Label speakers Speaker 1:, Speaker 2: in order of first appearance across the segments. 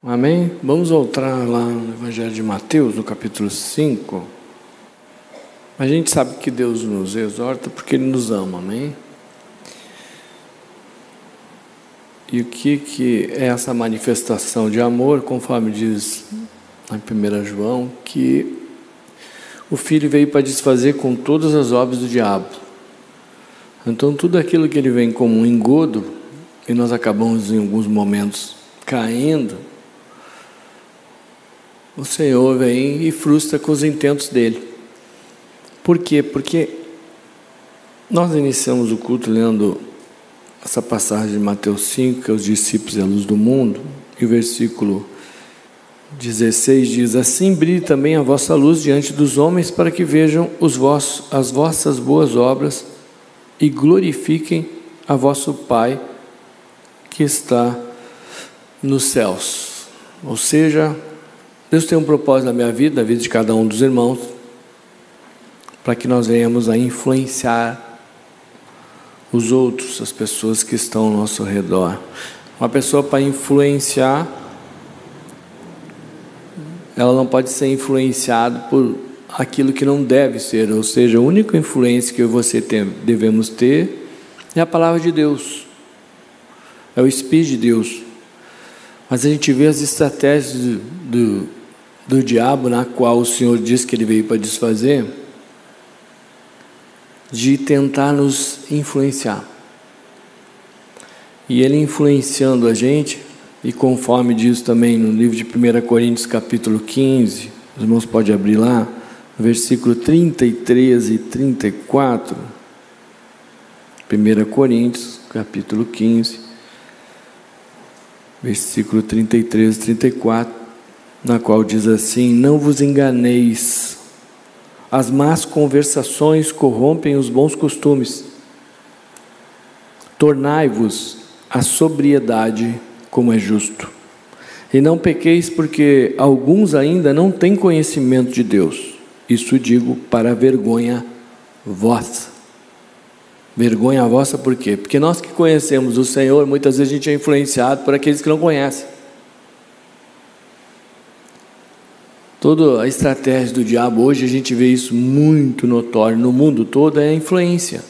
Speaker 1: Amém? Vamos voltar lá no Evangelho de Mateus, no capítulo 5. A gente sabe que Deus nos exorta porque Ele nos ama, amém? E o que, que é essa manifestação de amor, conforme diz em 1 João, que o Filho veio para desfazer com todas as obras do diabo. Então, tudo aquilo que ele vem como um engodo, e nós acabamos em alguns momentos caindo, o Senhor vem e frustra com os intentos dele. Por quê? Porque nós iniciamos o culto lendo essa passagem de Mateus 5, que é os discípulos e a luz do mundo, e o versículo 16 diz: Assim brilhe também a vossa luz diante dos homens, para que vejam os vossos, as vossas boas obras e glorifiquem a vosso Pai que está nos céus. Ou seja, Deus tem um propósito na minha vida, na vida de cada um dos irmãos, para que nós venhamos a influenciar os outros, as pessoas que estão ao nosso redor. Uma pessoa para influenciar, ela não pode ser influenciada por aquilo que não deve ser, ou seja, a única influência que você tem, devemos ter é a palavra de Deus, é o Espírito de Deus. Mas a gente vê as estratégias do do diabo, na qual o Senhor diz que ele veio para desfazer, de tentar nos influenciar. E ele influenciando a gente, e conforme diz também no livro de 1 Coríntios, capítulo 15, os irmãos podem abrir lá, versículo 33 e 34. 1 Coríntios, capítulo 15, versículo 33 e 34 na qual diz assim: Não vos enganeis, as más conversações corrompem os bons costumes. Tornai-vos a sobriedade como é justo. E não pequeis, porque alguns ainda não têm conhecimento de Deus. Isso digo para vergonha vossa. Vergonha vossa por quê? Porque nós que conhecemos o Senhor, muitas vezes a gente é influenciado por aqueles que não conhecem. Toda a estratégia do diabo, hoje a gente vê isso muito notório no mundo todo, é a influência.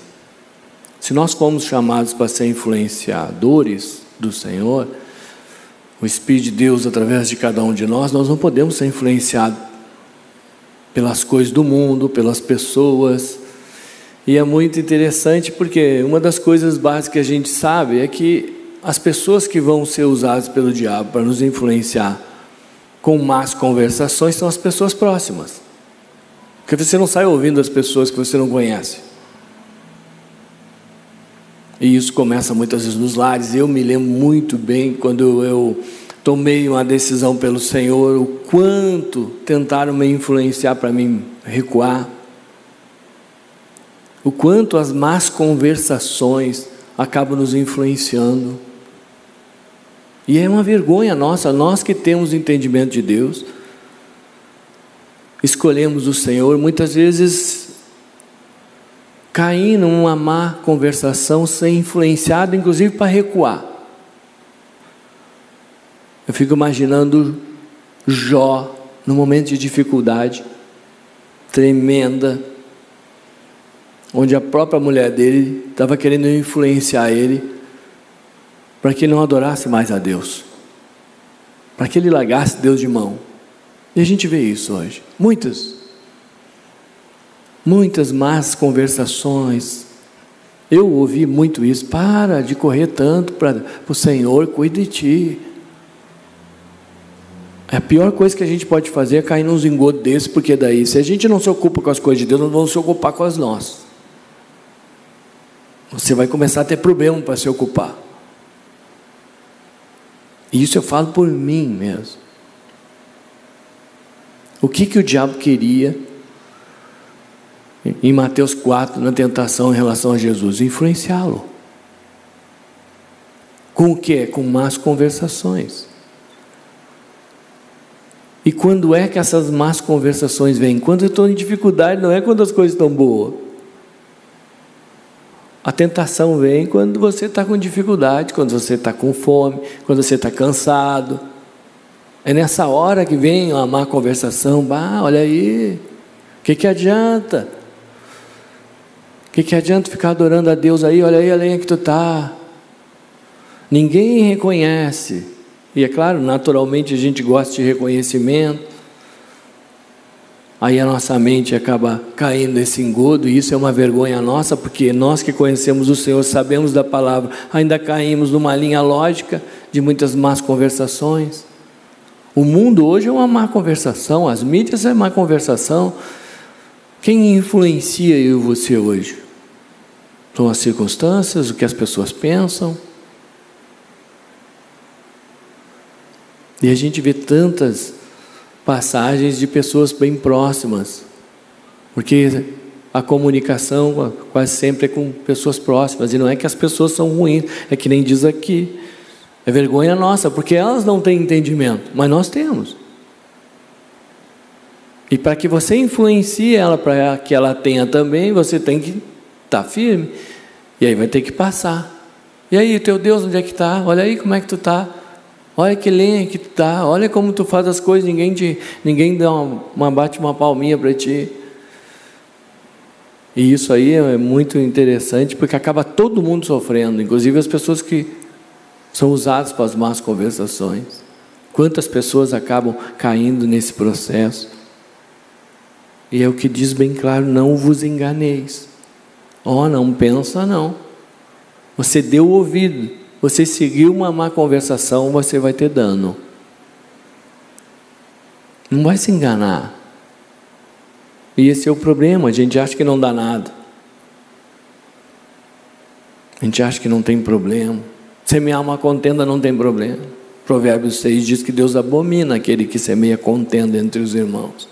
Speaker 1: Se nós fomos chamados para ser influenciadores do Senhor, o Espírito de Deus através de cada um de nós, nós não podemos ser influenciados pelas coisas do mundo, pelas pessoas. E é muito interessante porque uma das coisas básicas que a gente sabe é que as pessoas que vão ser usadas pelo diabo para nos influenciar com más conversações são as pessoas próximas. Porque você não sai ouvindo as pessoas que você não conhece. E isso começa muitas vezes nos lares. Eu me lembro muito bem quando eu tomei uma decisão pelo Senhor, o quanto tentaram me influenciar para mim recuar. O quanto as más conversações acabam nos influenciando. E é uma vergonha nossa, nós que temos entendimento de Deus, escolhemos o Senhor, muitas vezes cair numa má conversação, ser influenciado, inclusive para recuar. Eu fico imaginando Jó, no momento de dificuldade tremenda, onde a própria mulher dele estava querendo influenciar ele para que ele não adorasse mais a Deus, para que ele largasse Deus de mão. E a gente vê isso hoje. Muitas, muitas más conversações. Eu ouvi muito isso. Para de correr tanto para o Senhor, cuide de ti. A pior coisa que a gente pode fazer é cair num engodos desse, porque daí, se a gente não se ocupa com as coisas de Deus, nós vamos se ocupar com as nossas. Você vai começar a ter problema para se ocupar. Isso eu falo por mim mesmo. O que, que o diabo queria em Mateus 4, na tentação em relação a Jesus? Influenciá-lo. Com o que? Com más conversações. E quando é que essas más conversações vêm? Quando eu estou em dificuldade, não é quando as coisas estão boas. A tentação vem quando você está com dificuldade, quando você está com fome, quando você está cansado. É nessa hora que vem a má conversação. Bah, olha aí, o que, que adianta? O que, que adianta ficar adorando a Deus aí? Olha aí a lenha que tu tá. Ninguém reconhece. E é claro, naturalmente a gente gosta de reconhecimento. Aí a nossa mente acaba caindo nesse engodo, e isso é uma vergonha nossa, porque nós que conhecemos o Senhor, sabemos da palavra, ainda caímos numa linha lógica de muitas más conversações. O mundo hoje é uma má conversação, as mídias é má conversação. Quem influencia eu e você hoje? São as circunstâncias, o que as pessoas pensam. E a gente vê tantas passagens de pessoas bem próximas, porque a comunicação quase sempre é com pessoas próximas, e não é que as pessoas são ruins, é que nem diz aqui, é vergonha nossa, porque elas não têm entendimento, mas nós temos. E para que você influencie ela, para que ela tenha também, você tem que estar tá firme, e aí vai ter que passar. E aí, teu Deus, onde é que está? Olha aí como é que tu está. Olha que lenha que tu tá, olha como tu faz as coisas, ninguém te, ninguém dá uma, uma bate uma palminha para ti. E isso aí é muito interessante porque acaba todo mundo sofrendo, inclusive as pessoas que são usadas para as más conversações. Quantas pessoas acabam caindo nesse processo? E é o que diz bem claro: não vos enganeis. Oh, não pensa não. Você deu ouvido você seguir uma má conversação, você vai ter dano. Não vai se enganar. E esse é o problema, a gente acha que não dá nada. A gente acha que não tem problema. Semear uma contenda não tem problema. Provérbios 6 diz que Deus abomina aquele que semeia contenda entre os irmãos.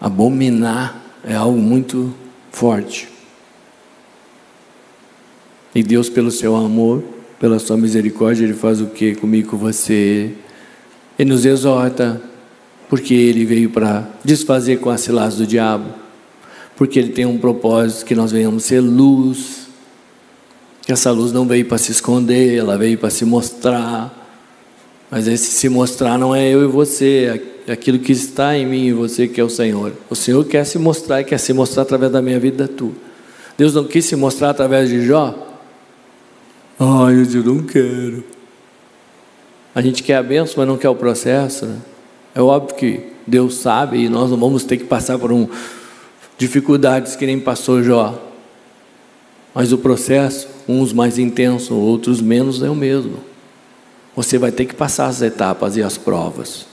Speaker 1: Abominar é algo muito forte. E Deus, pelo seu amor, pela sua misericórdia, Ele faz o que comigo, com você? Ele nos exorta, porque Ele veio para desfazer com as ciladas do diabo, porque Ele tem um propósito que nós venhamos ser luz, que essa luz não veio para se esconder, ela veio para se mostrar. Mas esse se mostrar não é eu e você, é aquilo que está em mim e você que é o Senhor. O Senhor quer se mostrar e quer se mostrar através da minha vida tua. Deus não quis se mostrar através de Jó, Ai, eu não quero. A gente quer a benção, mas não quer o processo. Né? É óbvio que Deus sabe e nós não vamos ter que passar por um, dificuldades que nem passou Jó. Mas o processo, uns mais intenso, outros menos, é o mesmo. Você vai ter que passar as etapas e as provas.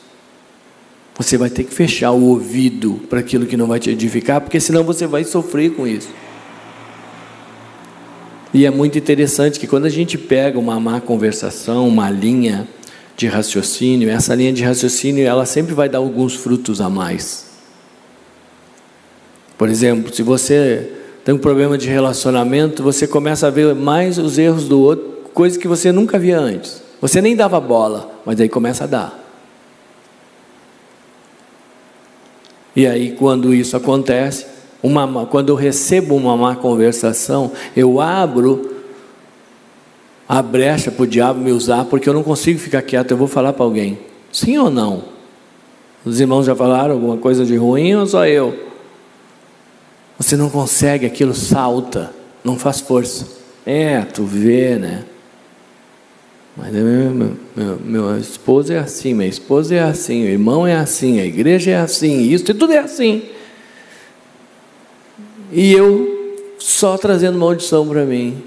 Speaker 1: Você vai ter que fechar o ouvido para aquilo que não vai te edificar, porque senão você vai sofrer com isso. E é muito interessante que quando a gente pega uma má conversação, uma linha de raciocínio, essa linha de raciocínio ela sempre vai dar alguns frutos a mais. Por exemplo, se você tem um problema de relacionamento, você começa a ver mais os erros do outro, coisa que você nunca via antes. Você nem dava bola, mas aí começa a dar. E aí, quando isso acontece, uma, quando eu recebo uma má conversação, eu abro a brecha para o diabo me usar, porque eu não consigo ficar quieto, eu vou falar para alguém. Sim ou não? Os irmãos já falaram alguma coisa de ruim ou só eu? Você não consegue, aquilo salta, não faz força. É, tu vê, né? Mas meu, meu, meu, meu esposo é assim, minha esposa é assim, o irmão é assim, a igreja é assim, isso e tudo é assim. E eu só trazendo maldição para mim.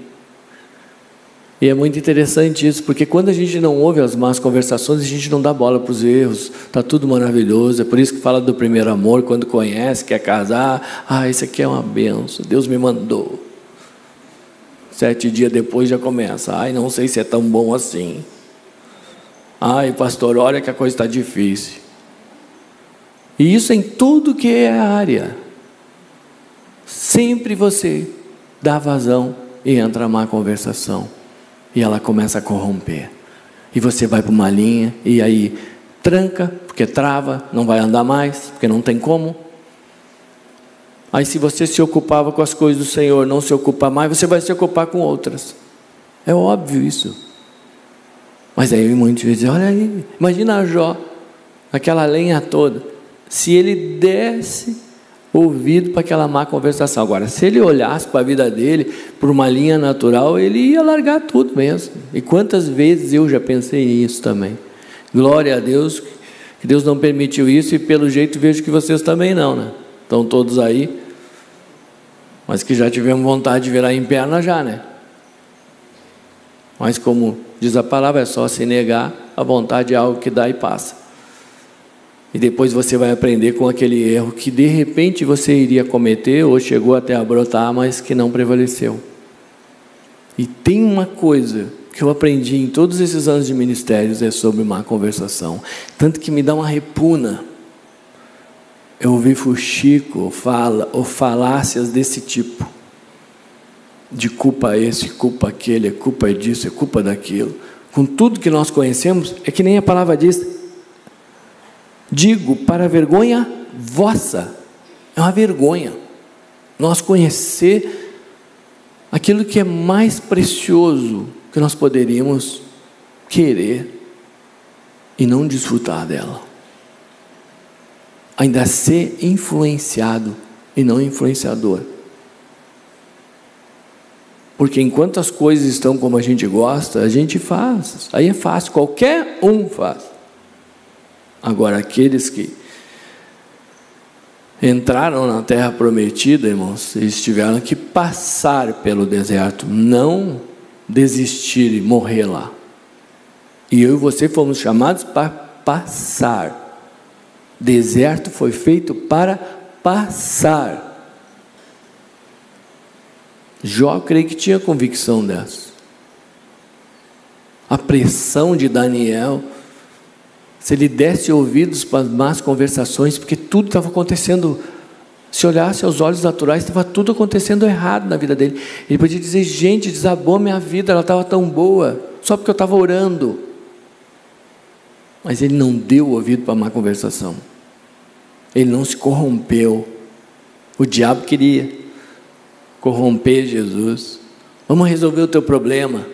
Speaker 1: E é muito interessante isso, porque quando a gente não ouve as más conversações, a gente não dá bola para os erros, está tudo maravilhoso. É por isso que fala do primeiro amor, quando conhece, quer casar. Ah, isso aqui é uma benção, Deus me mandou. Sete dias depois já começa. Ai, não sei se é tão bom assim. Ai, pastor, olha que a coisa está difícil. E isso em tudo que é área. Sempre você dá vazão e entra a má conversação. E ela começa a corromper. E você vai para uma linha e aí tranca, porque trava, não vai andar mais, porque não tem como. Aí, se você se ocupava com as coisas do Senhor, não se ocupa mais, você vai se ocupar com outras. É óbvio isso. Mas aí muitos dizem: olha aí, imagina Jó, aquela lenha toda. Se ele desse ouvido para aquela má conversação. Agora, se ele olhasse para a vida dele por uma linha natural, ele ia largar tudo mesmo. E quantas vezes eu já pensei nisso também. Glória a Deus, que Deus não permitiu isso e pelo jeito vejo que vocês também não, né? Estão todos aí, mas que já tivemos vontade de virar em perna já, né? Mas como diz a palavra, é só se negar, a vontade é algo que dá e passa. E depois você vai aprender com aquele erro que de repente você iria cometer ou chegou até a brotar, mas que não prevaleceu. E tem uma coisa que eu aprendi em todos esses anos de ministérios é sobre má conversação, tanto que me dá uma repuna. Eu ouvi fuxico ou fala ou falácias desse tipo. De culpa esse, culpa aquele, é culpa disso, é culpa daquilo. Com tudo que nós conhecemos, é que nem a palavra diz, Digo para vergonha vossa. É uma vergonha nós conhecer aquilo que é mais precioso que nós poderíamos querer e não desfrutar dela. Ainda ser influenciado e não influenciador. Porque enquanto as coisas estão como a gente gosta, a gente faz. Aí é fácil, qualquer um faz. Agora, aqueles que entraram na terra prometida, irmãos, eles tiveram que passar pelo deserto, não desistir e morrer lá. E eu e você fomos chamados para passar. Deserto foi feito para passar. Jó creio que tinha convicção dessa. A pressão de Daniel se ele desse ouvidos para as más conversações, porque tudo estava acontecendo. Se olhasse aos olhos naturais, estava tudo acontecendo errado na vida dele. Ele podia dizer: gente, desabou minha vida, ela estava tão boa, só porque eu estava orando. Mas ele não deu ouvido para a má conversação. Ele não se corrompeu. O diabo queria corromper Jesus. Vamos resolver o teu problema.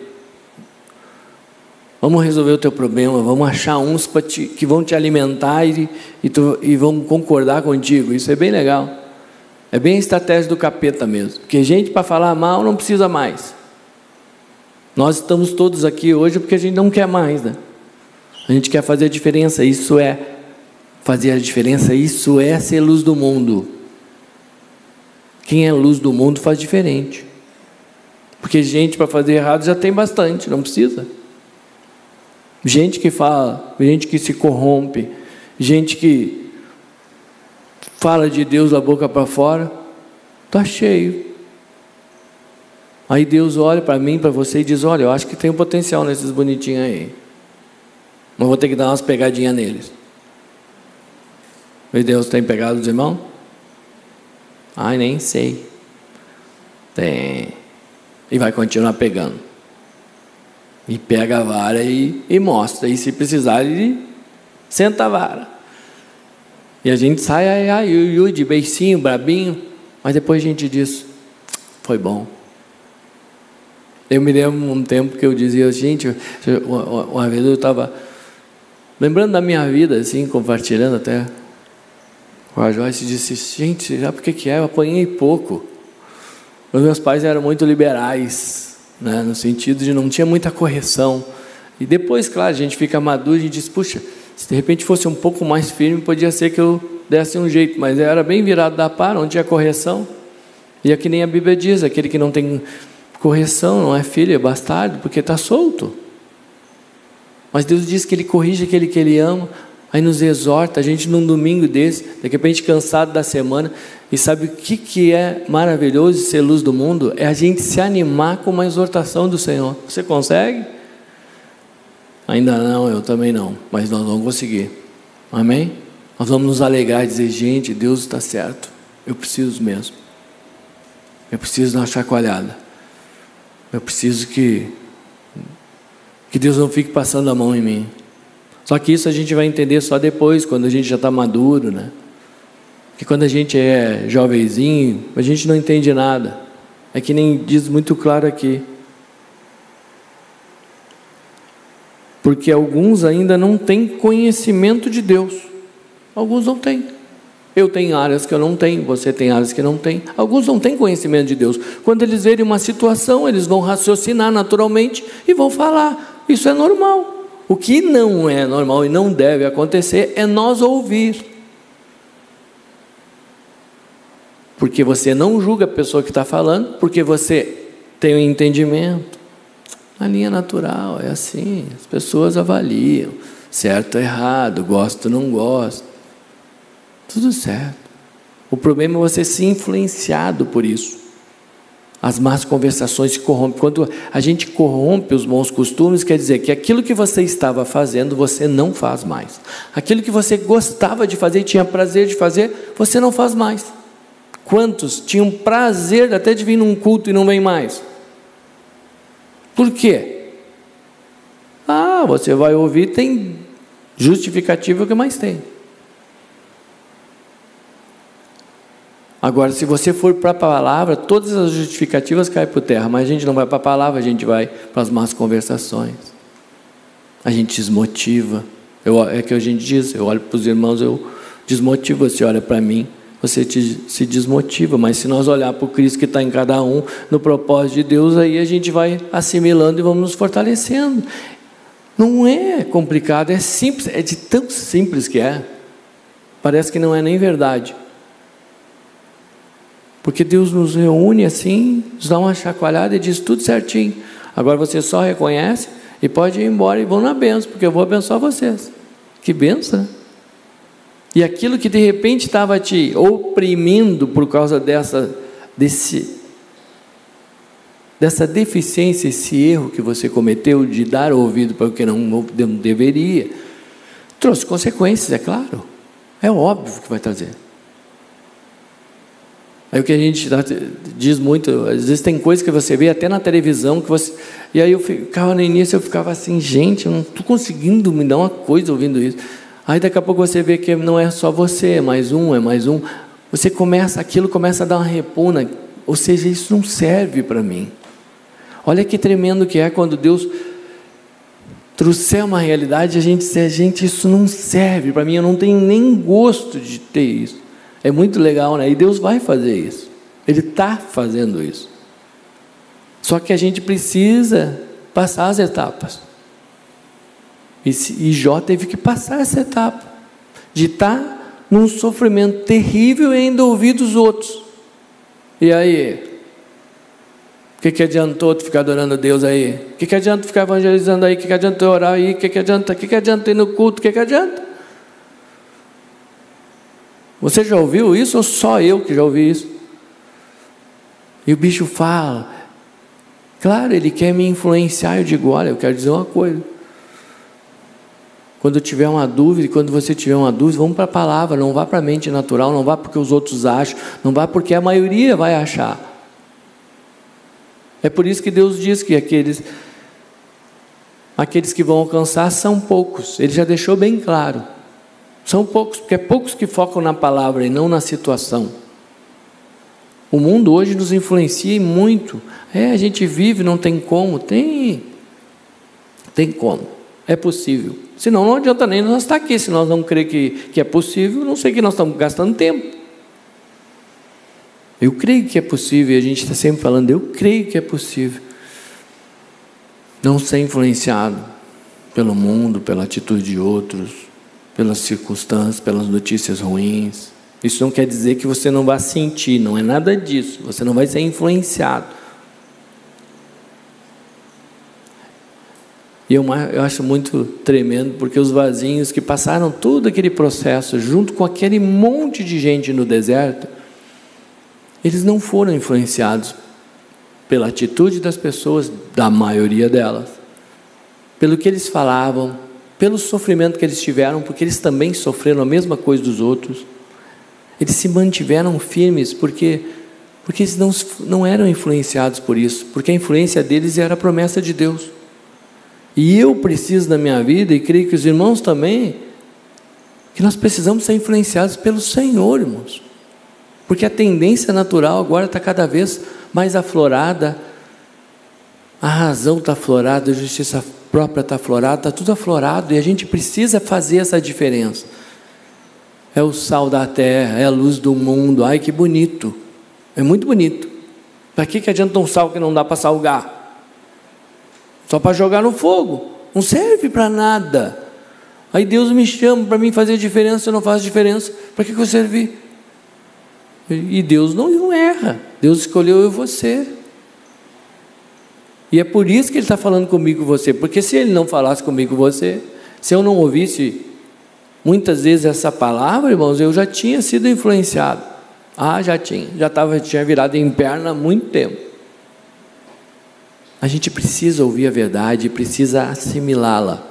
Speaker 1: Vamos resolver o teu problema, vamos achar uns te, que vão te alimentar e, e, tu, e vão concordar contigo. Isso é bem legal. É bem a estratégia do capeta mesmo. Porque gente para falar mal não precisa mais. Nós estamos todos aqui hoje porque a gente não quer mais, né? A gente quer fazer a diferença. Isso é fazer a diferença, isso é ser luz do mundo. Quem é luz do mundo faz diferente. Porque gente para fazer errado já tem bastante, não precisa. Gente que fala, gente que se corrompe, gente que fala de Deus da boca para fora, está cheio. Aí Deus olha para mim, para você e diz: Olha, eu acho que tem um potencial nesses bonitinhos aí. Mas vou ter que dar umas pegadinhas neles. E Deus tem pegado os irmãos? Ai, nem sei. Tem. E vai continuar pegando. E pega a vara e, e mostra. E se precisar, ele senta a vara. E a gente sai, ai, ai, ui, ui, de beicinho, brabinho. Mas depois a gente diz: foi bom. Eu me lembro um tempo que eu dizia, gente, uma vez eu estava lembrando da minha vida, assim, compartilhando até com a Joyce, disse, gente, já por que é? Eu apanhei pouco. Os meus pais eram muito liberais né? no sentido de não tinha muita correção. E depois, claro, a gente fica maduro e diz: puxa, se de repente fosse um pouco mais firme, podia ser que eu desse um jeito, mas era bem virado da par, não tinha correção. E é que nem a Bíblia diz: aquele que não tem correção não é filho, é bastardo, porque está solto. Mas Deus diz que Ele corrige aquele que Ele ama, aí nos exorta, a gente num domingo desse, de repente cansado da semana, e sabe o que, que é maravilhoso ser luz do mundo? É a gente se animar com uma exortação do Senhor. Você consegue? Ainda não, eu também não, mas nós vamos conseguir. Amém? Nós vamos nos alegrar e dizer: gente, Deus está certo. Eu preciso mesmo. Eu preciso dar uma chacoalhada. Eu preciso que, que Deus não fique passando a mão em mim. Só que isso a gente vai entender só depois, quando a gente já está maduro, né? que quando a gente é jovenzinho, a gente não entende nada. É que nem diz muito claro aqui. Porque alguns ainda não têm conhecimento de Deus. Alguns não têm. Eu tenho áreas que eu não tenho, você tem áreas que não tem. Alguns não têm conhecimento de Deus. Quando eles verem uma situação, eles vão raciocinar naturalmente e vão falar. Isso é normal. O que não é normal e não deve acontecer é nós ouvir. Porque você não julga a pessoa que está falando, porque você tem o um entendimento. Na linha natural, é assim. As pessoas avaliam certo errado, gosto não gosto. Tudo certo. O problema é você ser influenciado por isso. As más conversações se corrompem. Quando a gente corrompe os bons costumes, quer dizer que aquilo que você estava fazendo, você não faz mais. Aquilo que você gostava de fazer tinha prazer de fazer, você não faz mais. Quantos tinham prazer até de vir num culto e não vem mais? Por quê? Ah, você vai ouvir, tem justificativa que mais tem. Agora, se você for para a palavra, todas as justificativas caem por terra, mas a gente não vai para a palavra, a gente vai para as más conversações. A gente desmotiva. Eu, é que a gente diz, eu olho para os irmãos, eu desmotivo, você olha para mim, você te, se desmotiva, mas se nós olhar para o Cristo que está em cada um, no propósito de Deus, aí a gente vai assimilando e vamos nos fortalecendo. Não é complicado, é simples, é de tão simples que é. Parece que não é nem verdade. Porque Deus nos reúne assim, nos dá uma chacoalhada e diz tudo certinho. Agora você só reconhece e pode ir embora e vão na benção, porque eu vou abençoar vocês. Que benção, né? E aquilo que de repente estava te oprimindo por causa dessa, desse, dessa deficiência, esse erro que você cometeu de dar ouvido para o que não, não deveria, trouxe consequências, é claro. É óbvio que vai trazer. Aí o que a gente diz muito, às vezes tem coisas que você vê até na televisão que você. E aí eu ficava no início, eu ficava assim, gente, eu não estou conseguindo me dar uma coisa ouvindo isso. Aí daqui a pouco você vê que não é só você, é mais um, é mais um. Você começa, aquilo começa a dar uma repuna, ou seja, isso não serve para mim. Olha que tremendo que é quando Deus trouxer uma realidade, a gente dizer, gente, isso não serve para mim, eu não tenho nem gosto de ter isso. É muito legal, né? E Deus vai fazer isso. Ele está fazendo isso. Só que a gente precisa passar as etapas. E, e Jó teve que passar essa etapa de estar tá num sofrimento terrível e ainda ouvir dos outros. E aí? O que, que adiantou tu ficar adorando a Deus aí? O que, que adianta ficar evangelizando aí? O que, que adianta orar aí? O que, que adianta? O que, que adianta ir no culto? O que, que adianta? Você já ouviu isso ou só eu que já ouvi isso? E o bicho fala. Claro, ele quer me influenciar. Eu digo: olha, eu quero dizer uma coisa. Quando tiver uma dúvida, quando você tiver uma dúvida, vamos para a palavra, não vá para a mente natural, não vá porque os outros acham, não vá porque a maioria vai achar. É por isso que Deus diz que aqueles, aqueles que vão alcançar são poucos. Ele já deixou bem claro. São poucos, porque é poucos que focam na palavra e não na situação. O mundo hoje nos influencia muito. É, a gente vive, não tem como. Tem. Tem como. É possível. Senão não adianta nem nós estar aqui. Se nós não crer que, que é possível, não sei que nós estamos gastando tempo. Eu creio que é possível, e a gente está sempre falando, eu creio que é possível. Não ser influenciado pelo mundo, pela atitude de outros, pelas circunstâncias, pelas notícias ruins. Isso não quer dizer que você não vai sentir, não é nada disso. Você não vai ser influenciado. E eu, eu acho muito tremendo, porque os vazinhos que passaram todo aquele processo, junto com aquele monte de gente no deserto, eles não foram influenciados pela atitude das pessoas, da maioria delas, pelo que eles falavam, pelo sofrimento que eles tiveram, porque eles também sofreram a mesma coisa dos outros. Eles se mantiveram firmes porque porque eles não, não eram influenciados por isso, porque a influência deles era a promessa de Deus. E eu preciso na minha vida, e creio que os irmãos também, que nós precisamos ser influenciados pelo Senhor, irmãos. Porque a tendência natural agora está cada vez mais aflorada, a razão está aflorada, a justiça própria está aflorada, está tudo aflorado e a gente precisa fazer essa diferença. É o sal da terra, é a luz do mundo. Ai, que bonito! É muito bonito. Para que, que adianta um sal que não dá para salgar? Só para jogar no fogo. Não serve para nada. Aí Deus me chama para mim fazer diferença, eu não faço diferença. Para que, que eu servi? E Deus não, não erra. Deus escolheu eu e você. E é por isso que Ele está falando comigo você. Porque se Ele não falasse comigo você, se eu não ouvisse muitas vezes essa palavra, irmãos, eu já tinha sido influenciado. Ah, já tinha. Já tava, tinha virado em perna há muito tempo. A gente precisa ouvir a verdade, precisa assimilá-la.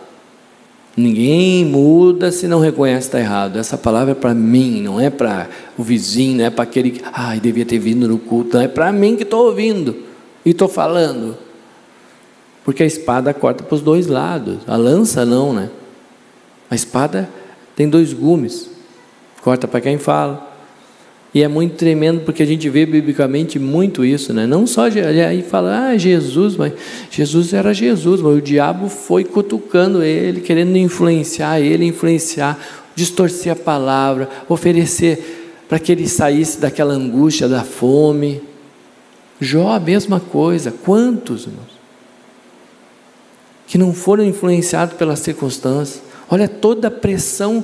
Speaker 1: Ninguém muda se não reconhece que está errado. Essa palavra é para mim, não é para o vizinho, não é para aquele que, ai, devia ter vindo no culto, não é para mim que estou ouvindo e estou falando. Porque a espada corta para os dois lados, a lança não, né? A espada tem dois gumes, corta para quem fala. E é muito tremendo porque a gente vê biblicamente muito isso, né? Não só aí fala, ah, Jesus, mas Jesus era Jesus, mas o diabo foi cutucando ele, querendo influenciar ele, influenciar, distorcer a palavra, oferecer para que ele saísse daquela angústia da fome. Jó, a mesma coisa. Quantos, irmãos? Que não foram influenciados pelas circunstâncias. Olha toda a pressão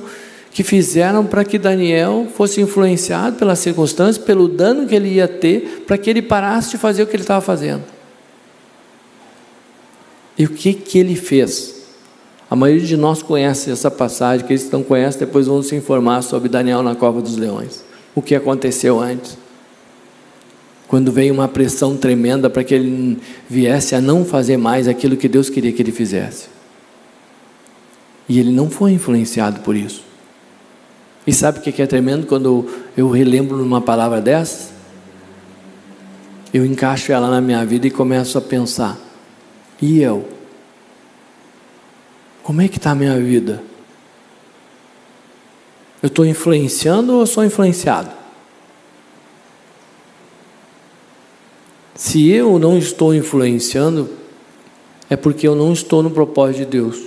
Speaker 1: que fizeram para que Daniel fosse influenciado pelas circunstâncias, pelo dano que ele ia ter, para que ele parasse de fazer o que ele estava fazendo. E o que, que ele fez? A maioria de nós conhece essa passagem, que eles não conhecem, depois vão se informar sobre Daniel na cova dos leões. O que aconteceu antes. Quando veio uma pressão tremenda para que ele viesse a não fazer mais aquilo que Deus queria que ele fizesse. E ele não foi influenciado por isso. E sabe o que é tremendo quando eu relembro numa palavra dessa? Eu encaixo ela na minha vida e começo a pensar: e eu? Como é que está a minha vida? Eu estou influenciando ou sou influenciado? Se eu não estou influenciando, é porque eu não estou no propósito de Deus.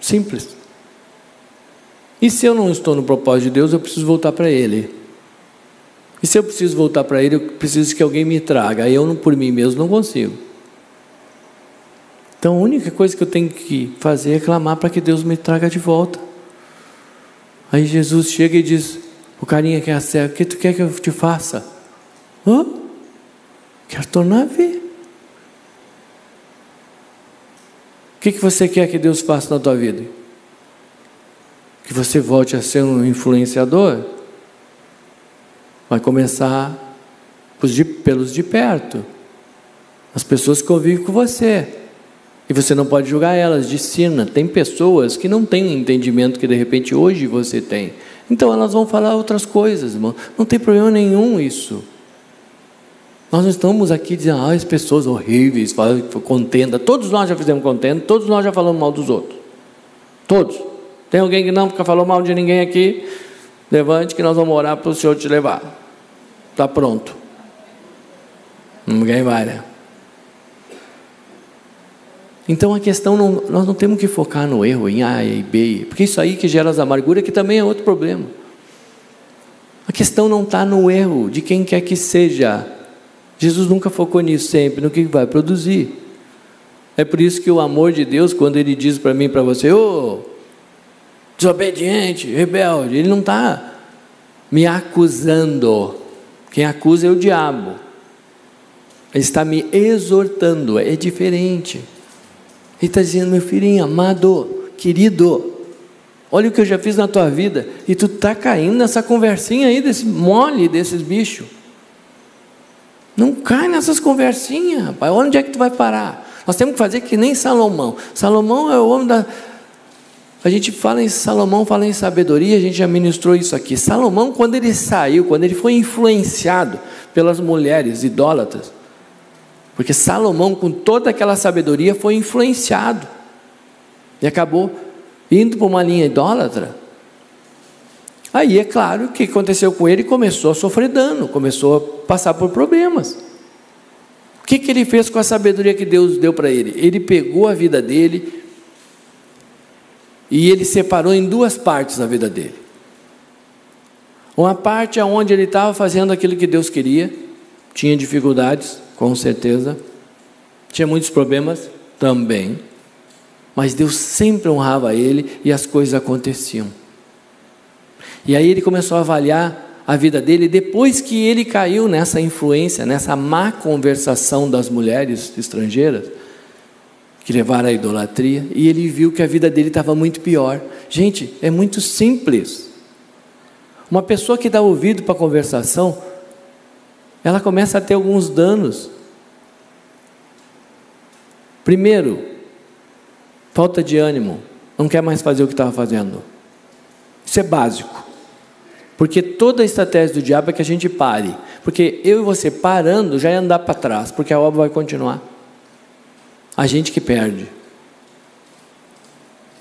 Speaker 1: Simples. E se eu não estou no propósito de Deus, eu preciso voltar para Ele. E se eu preciso voltar para Ele, eu preciso que alguém me traga. Eu, por mim mesmo, não consigo. Então a única coisa que eu tenho que fazer é clamar para que Deus me traga de volta. Aí Jesus chega e diz: O carinha que é cego, o que tu quer que eu te faça? Hã? Quero tornar a ver. O que, que você quer que Deus faça na tua vida? que você volte a ser um influenciador, vai começar pelos de perto, as pessoas que convivem com você. E você não pode julgar elas, discina. Tem pessoas que não têm entendimento que de repente hoje você tem. Então elas vão falar outras coisas, irmão. Não tem problema nenhum isso. Nós não estamos aqui dizendo, ah, as pessoas horríveis, contenda. Todos nós já fizemos contenda, todos nós já falamos mal dos outros. Todos. Tem alguém que não porque falou mal de ninguém aqui? Levante que nós vamos orar para o Senhor te levar. Está pronto. Ninguém vai, né? Então a questão, não, nós não temos que focar no erro, em A e B, porque isso aí que gera as amarguras, que também é outro problema. A questão não está no erro de quem quer que seja. Jesus nunca focou nisso sempre, no que vai produzir. É por isso que o amor de Deus, quando Ele diz para mim e para você, ô, oh, desobediente, rebelde. Ele não está me acusando. Quem acusa é o diabo. Ele está me exortando, é diferente. Ele está dizendo, meu filhinho amado, querido, olha o que eu já fiz na tua vida, e tu está caindo nessa conversinha aí, desse mole desses bichos. Não cai nessas conversinhas, rapaz. Onde é que tu vai parar? Nós temos que fazer que nem Salomão. Salomão é o homem da, a gente fala em Salomão, fala em sabedoria, a gente já ministrou isso aqui. Salomão, quando ele saiu, quando ele foi influenciado pelas mulheres idólatras, porque Salomão, com toda aquela sabedoria, foi influenciado e acabou indo para uma linha idólatra. Aí é claro que aconteceu com ele, começou a sofrer dano, começou a passar por problemas. que, que ele fez com a sabedoria que Deus deu para ele? Ele pegou a vida dele e ele separou em duas partes a vida dele. Uma parte onde ele estava fazendo aquilo que Deus queria, tinha dificuldades, com certeza, tinha muitos problemas também, mas Deus sempre honrava ele e as coisas aconteciam. E aí ele começou a avaliar a vida dele depois que ele caiu nessa influência, nessa má conversação das mulheres estrangeiras que levaram à idolatria, e ele viu que a vida dele estava muito pior. Gente, é muito simples. Uma pessoa que dá ouvido para a conversação, ela começa a ter alguns danos. Primeiro, falta de ânimo, não quer mais fazer o que estava fazendo. Isso é básico. Porque toda a estratégia do diabo é que a gente pare. Porque eu e você parando já é andar para trás, porque a obra vai continuar. A gente que perde.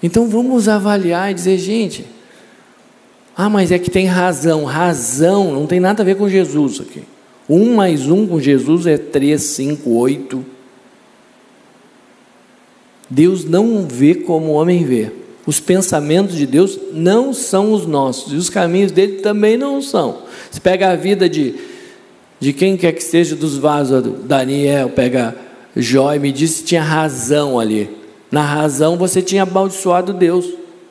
Speaker 1: Então vamos avaliar e dizer, gente, ah, mas é que tem razão. Razão não tem nada a ver com Jesus aqui. Um mais um com Jesus é três, cinco, oito. Deus não vê como o homem vê. Os pensamentos de Deus não são os nossos, e os caminhos dele também não são. Você pega a vida de, de quem quer que seja dos vasos, Daniel, pega Jó e me disse que tinha razão ali. Na razão você tinha amaldiçoado Deus,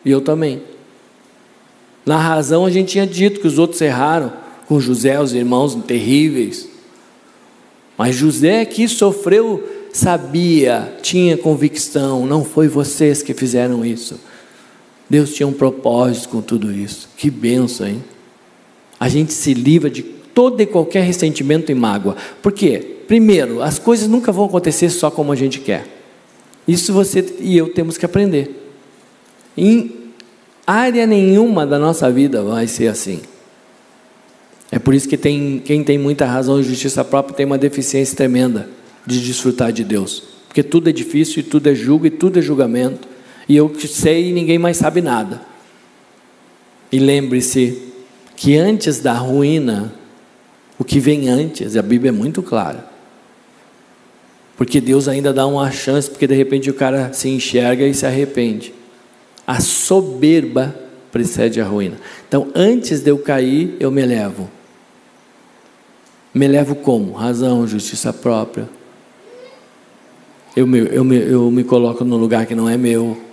Speaker 1: e eu também. Na razão a gente tinha dito que os outros erraram, com José, os irmãos terríveis. Mas José que sofreu, sabia, tinha convicção, não foi vocês que fizeram isso. Deus tinha um propósito com tudo isso. Que benção, hein? A gente se livra de todo e qualquer ressentimento e mágoa. Por quê? Primeiro, as coisas nunca vão acontecer só como a gente quer. Isso você e eu temos que aprender. Em área nenhuma da nossa vida vai ser assim. É por isso que tem, quem tem muita razão e justiça própria tem uma deficiência tremenda de desfrutar de Deus. Porque tudo é difícil e tudo é julgo e tudo é julgamento e eu sei e ninguém mais sabe nada. E lembre-se que antes da ruína, o que vem antes, a Bíblia é muito clara. Porque Deus ainda dá uma chance, porque de repente o cara se enxerga e se arrepende. A soberba precede a ruína. Então, antes de eu cair, eu me elevo. Me elevo como? Razão, justiça própria. Eu me, eu me, eu me coloco no lugar que não é meu.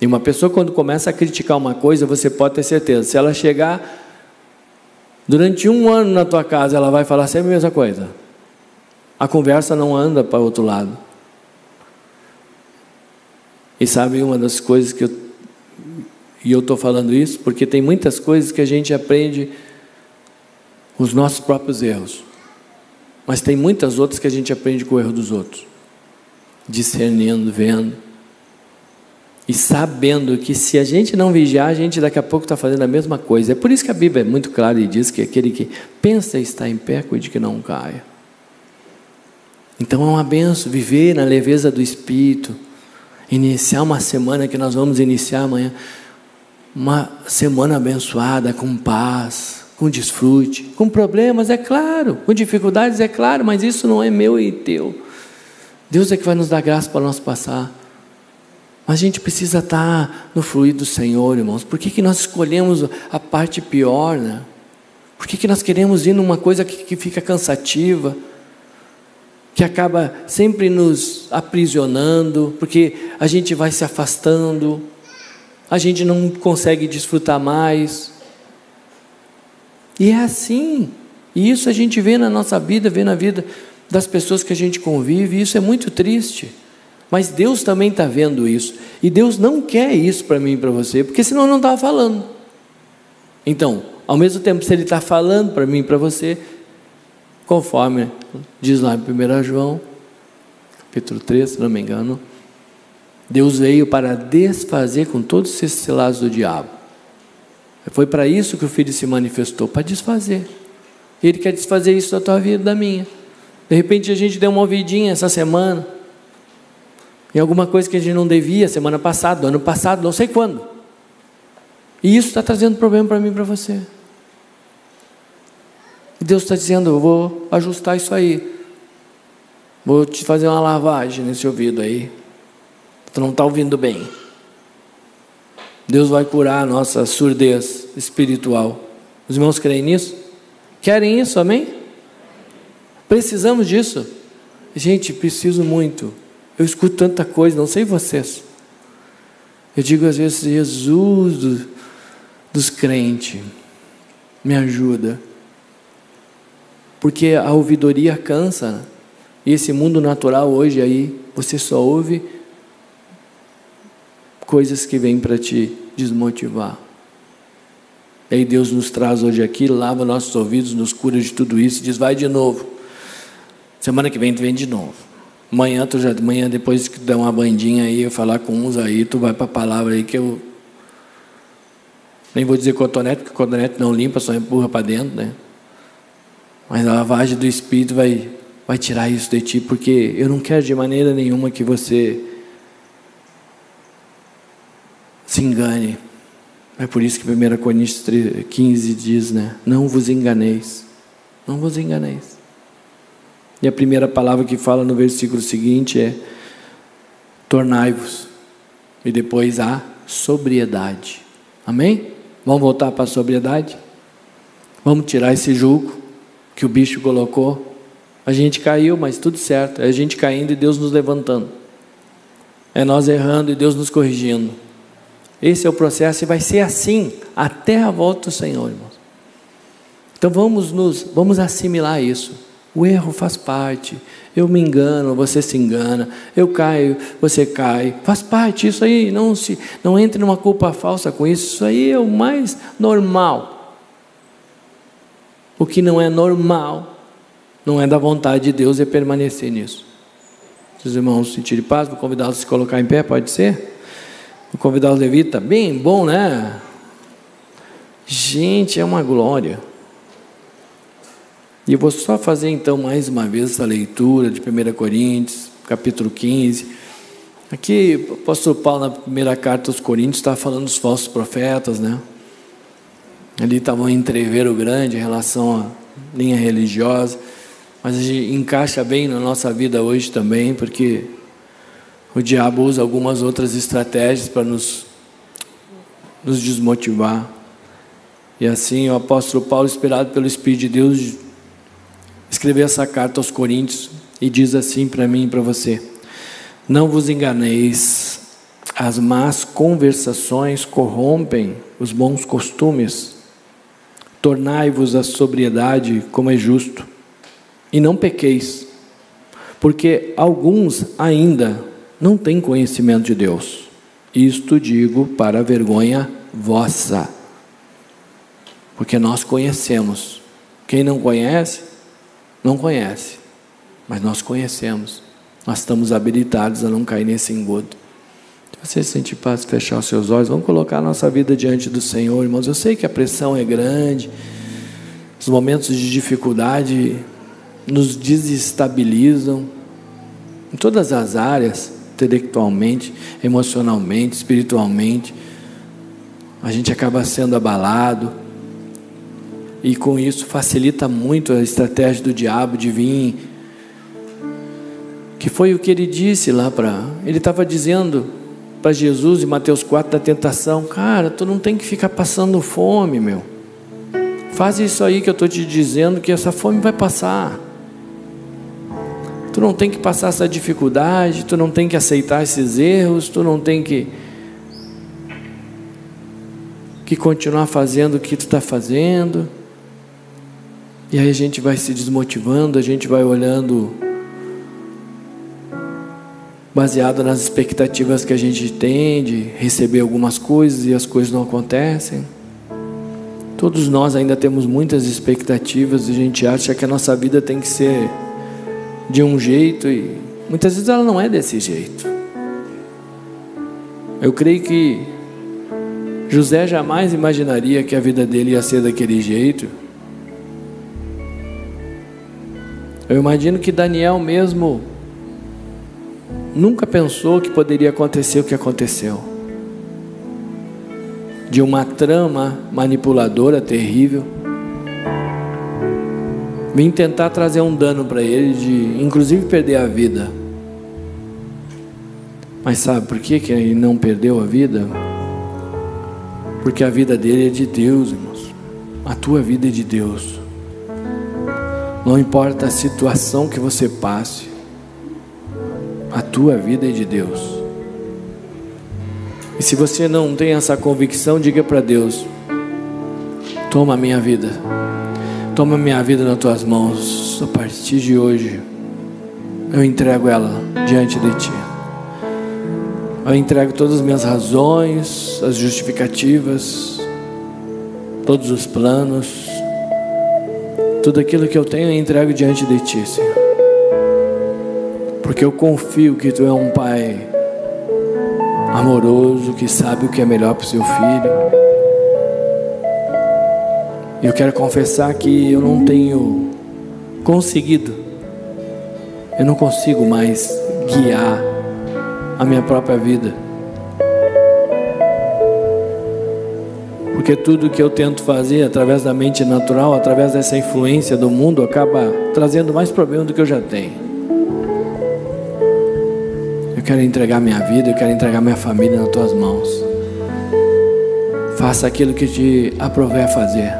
Speaker 1: E uma pessoa, quando começa a criticar uma coisa, você pode ter certeza, se ela chegar durante um ano na tua casa, ela vai falar sempre a mesma coisa. A conversa não anda para o outro lado. E sabe uma das coisas que eu. E eu estou falando isso porque tem muitas coisas que a gente aprende os nossos próprios erros. Mas tem muitas outras que a gente aprende com o erro dos outros. Discernindo, vendo. E sabendo que se a gente não vigiar, a gente daqui a pouco está fazendo a mesma coisa. É por isso que a Bíblia é muito clara e diz que aquele que pensa estar em pé, cuide que não caia. Então é uma benção viver na leveza do Espírito, iniciar uma semana que nós vamos iniciar amanhã, uma semana abençoada, com paz, com desfrute, com problemas, é claro, com dificuldades, é claro, mas isso não é meu e teu. Deus é que vai nos dar graça para nós passar. Mas a gente precisa estar no fluir do Senhor, irmãos. Por que, que nós escolhemos a parte pior, né? Por que, que nós queremos ir numa coisa que, que fica cansativa, que acaba sempre nos aprisionando, porque a gente vai se afastando, a gente não consegue desfrutar mais. E é assim. E isso a gente vê na nossa vida, vê na vida das pessoas que a gente convive, e isso é muito triste. Mas Deus também está vendo isso. E Deus não quer isso para mim e para você, porque senão não estava falando. Então, ao mesmo tempo, se Ele está falando para mim e para você, conforme diz lá em 1 João, capítulo 3, se não me engano, Deus veio para desfazer com todos esses selados do diabo. Foi para isso que o Filho se manifestou, para desfazer. Ele quer desfazer isso da tua vida da minha. De repente a gente deu uma ouvidinha essa semana em alguma coisa que a gente não devia semana passada, ano passado, não sei quando. E isso está trazendo problema para mim e para você. E Deus está dizendo: eu vou ajustar isso aí. Vou te fazer uma lavagem nesse ouvido aí. Tu não está ouvindo bem. Deus vai curar a nossa surdez espiritual. Os irmãos creem nisso? Querem isso, amém? Precisamos disso. Gente, preciso muito. Eu escuto tanta coisa, não sei vocês. Eu digo às vezes, Jesus do, dos crentes, me ajuda. Porque a ouvidoria cansa. Né? E esse mundo natural hoje aí, você só ouve coisas que vêm para te desmotivar. E aí Deus nos traz hoje aqui, lava nossos ouvidos, nos cura de tudo isso, diz: vai de novo. Semana que vem vem de novo. Amanhã, tu já, amanhã depois que der uma bandinha aí, eu falar com uns aí, tu vai para a palavra aí que eu. Nem vou dizer cotonete, porque cotonete não limpa, só empurra para dentro, né? Mas a lavagem do Espírito vai, vai tirar isso de ti, porque eu não quero de maneira nenhuma que você se engane. É por isso que 1 Coríntios 15 diz, né? Não vos enganeis. Não vos enganeis. E a primeira palavra que fala no versículo seguinte é: tornai-vos. E depois a sobriedade. Amém? Vamos voltar para a sobriedade? Vamos tirar esse jugo que o bicho colocou. A gente caiu, mas tudo certo. É a gente caindo e Deus nos levantando. É nós errando e Deus nos corrigindo. Esse é o processo e vai ser assim até a volta do Senhor, irmãos. Então vamos nos vamos assimilar isso. O erro faz parte. Eu me engano, você se engana. Eu caio, você cai. Faz parte isso aí. Não se não entre numa culpa falsa com isso. Isso aí é o mais normal. O que não é normal, não é da vontade de Deus é permanecer nisso. Se os irmãos sentirem paz, vou convidá-los a se colocar em pé, pode ser? Vou convidar o levita, bem bom, né? Gente, é uma glória. E eu vou só fazer então mais uma vez essa leitura de 1 Coríntios, capítulo 15. Aqui, o apóstolo Paulo, na primeira carta aos Coríntios, está falando dos falsos profetas, né? Ali estava um entreveiro grande em relação à linha religiosa, mas encaixa bem na nossa vida hoje também, porque o diabo usa algumas outras estratégias para nos, nos desmotivar. E assim o apóstolo Paulo, inspirado pelo Espírito de Deus, escreveu essa carta aos Coríntios e diz assim para mim e para você: Não vos enganeis, as más conversações corrompem os bons costumes. Tornai-vos a sobriedade como é justo, e não pequeis, porque alguns ainda não tem conhecimento de Deus. Isto digo para vergonha vossa. Porque nós conhecemos. Quem não conhece, não conhece. Mas nós conhecemos. Nós estamos habilitados a não cair nesse engodo. Se você sentir paz, fechar os seus olhos, vamos colocar a nossa vida diante do Senhor, irmãos. Eu sei que a pressão é grande, os momentos de dificuldade nos desestabilizam em todas as áreas intelectualmente, emocionalmente, espiritualmente. A gente acaba sendo abalado. E com isso facilita muito a estratégia do diabo de vir. Que foi o que ele disse lá para. Ele estava dizendo para Jesus em Mateus 4 da tentação: Cara, tu não tem que ficar passando fome, meu. Faz isso aí que eu estou te dizendo, que essa fome vai passar. Tu não tem que passar essa dificuldade, tu não tem que aceitar esses erros, tu não tem que que continuar fazendo o que tu está fazendo. E aí a gente vai se desmotivando, a gente vai olhando baseado nas expectativas que a gente tem de receber algumas coisas e as coisas não acontecem. Todos nós ainda temos muitas expectativas e a gente acha que a nossa vida tem que ser de um jeito e muitas vezes ela não é desse jeito. Eu creio que José jamais imaginaria que a vida dele ia ser daquele jeito. Eu imagino que Daniel mesmo nunca pensou que poderia acontecer o que aconteceu. De uma trama manipuladora terrível Vim tentar trazer um dano para ele, de inclusive perder a vida. Mas sabe por que, que ele não perdeu a vida? Porque a vida dele é de Deus, irmãos. A tua vida é de Deus. Não importa a situação que você passe, a tua vida é de Deus. E se você não tem essa convicção, diga para Deus: Toma a minha vida. Toma a minha vida nas tuas mãos. A partir de hoje, eu entrego ela diante de ti. Eu entrego todas as minhas razões, as justificativas, todos os planos, tudo aquilo que eu tenho eu entrego diante de ti, Senhor. Porque eu confio que tu é um pai amoroso, que sabe o que é melhor para o seu filho. Eu quero confessar que eu não tenho conseguido, eu não consigo mais guiar a minha própria vida. Porque tudo que eu tento fazer através da mente natural, através dessa influência do mundo, acaba trazendo mais problema do que eu já tenho. Eu quero entregar minha vida, eu quero entregar minha família nas tuas mãos. Faça aquilo que te aprover a fazer.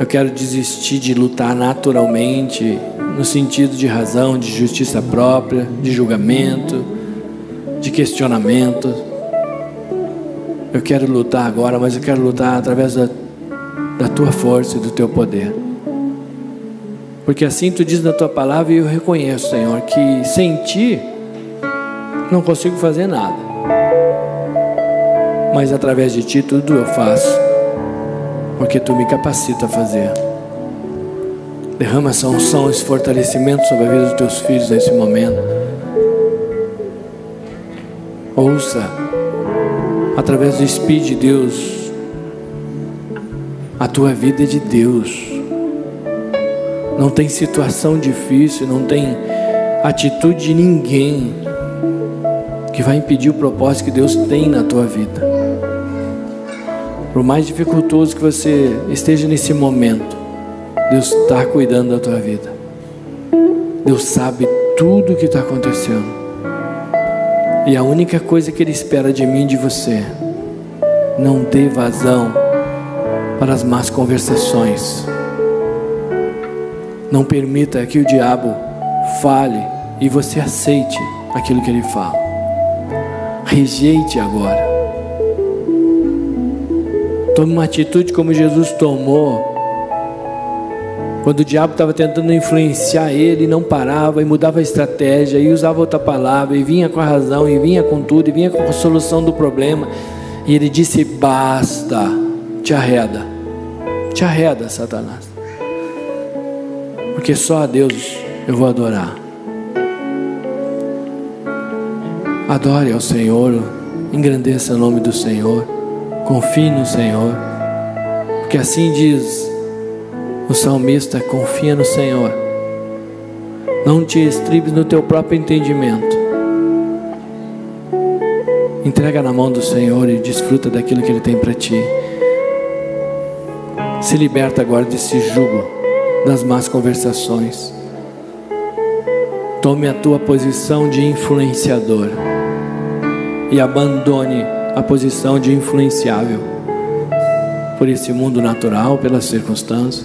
Speaker 1: Eu quero desistir de lutar naturalmente, no sentido de razão, de justiça própria, de julgamento, de questionamento. Eu quero lutar agora, mas eu quero lutar através da, da tua força e do teu poder. Porque assim tu diz na tua palavra e eu reconheço, Senhor, que sem ti não consigo fazer nada. Mas através de ti tudo eu faço porque tu me capacita a fazer. Derrama essa unção, esse fortalecimento sobre a vida dos teus filhos nesse momento. Ouça, através do Espírito de Deus, a tua vida é de Deus. Não tem situação difícil, não tem atitude de ninguém que vai impedir o propósito que Deus tem na tua vida. Por mais dificultoso que você esteja nesse momento, Deus está cuidando da tua vida. Deus sabe tudo o que está acontecendo. E a única coisa que Ele espera de mim e de você, não dê vazão para as más conversações. Não permita que o diabo fale e você aceite aquilo que ele fala. Rejeite agora. Tome uma atitude como Jesus tomou. Quando o diabo estava tentando influenciar ele, não parava e mudava a estratégia e usava outra palavra e vinha com a razão e vinha com tudo e vinha com a solução do problema. E ele disse: Basta, te arreda, te arreda, Satanás, porque só a Deus eu vou adorar. Adore ao Senhor, engrandeça o nome do Senhor. Confie no Senhor, porque assim diz o salmista: confia no Senhor. Não te estribes no teu próprio entendimento. Entrega na mão do Senhor e desfruta daquilo que Ele tem para ti. Se liberta agora desse jugo das más conversações. Tome a tua posição de influenciador e abandone a posição de influenciável por esse mundo natural, pelas circunstâncias.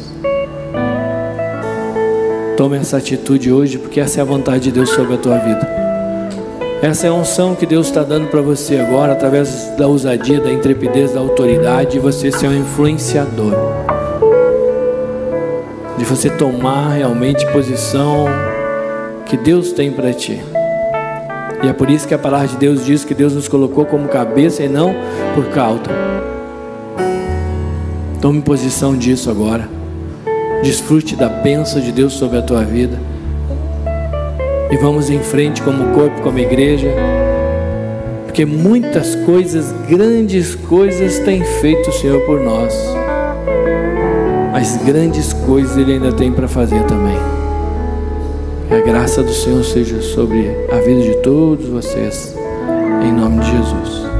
Speaker 1: Tome essa atitude hoje, porque essa é a vontade de Deus sobre a tua vida. Essa é a unção que Deus está dando para você agora, através da ousadia, da intrepidez, da autoridade, de você ser um influenciador. De você tomar realmente posição que Deus tem para ti. E é por isso que a palavra de Deus diz que Deus nos colocou como cabeça e não por cauda. Tome posição disso agora. Desfrute da bênção de Deus sobre a tua vida. E vamos em frente como corpo, como igreja. Porque muitas coisas, grandes coisas tem feito o Senhor por nós. Mas grandes coisas Ele ainda tem para fazer também. Que a graça do Senhor seja sobre a vida de todos vocês, em nome de Jesus.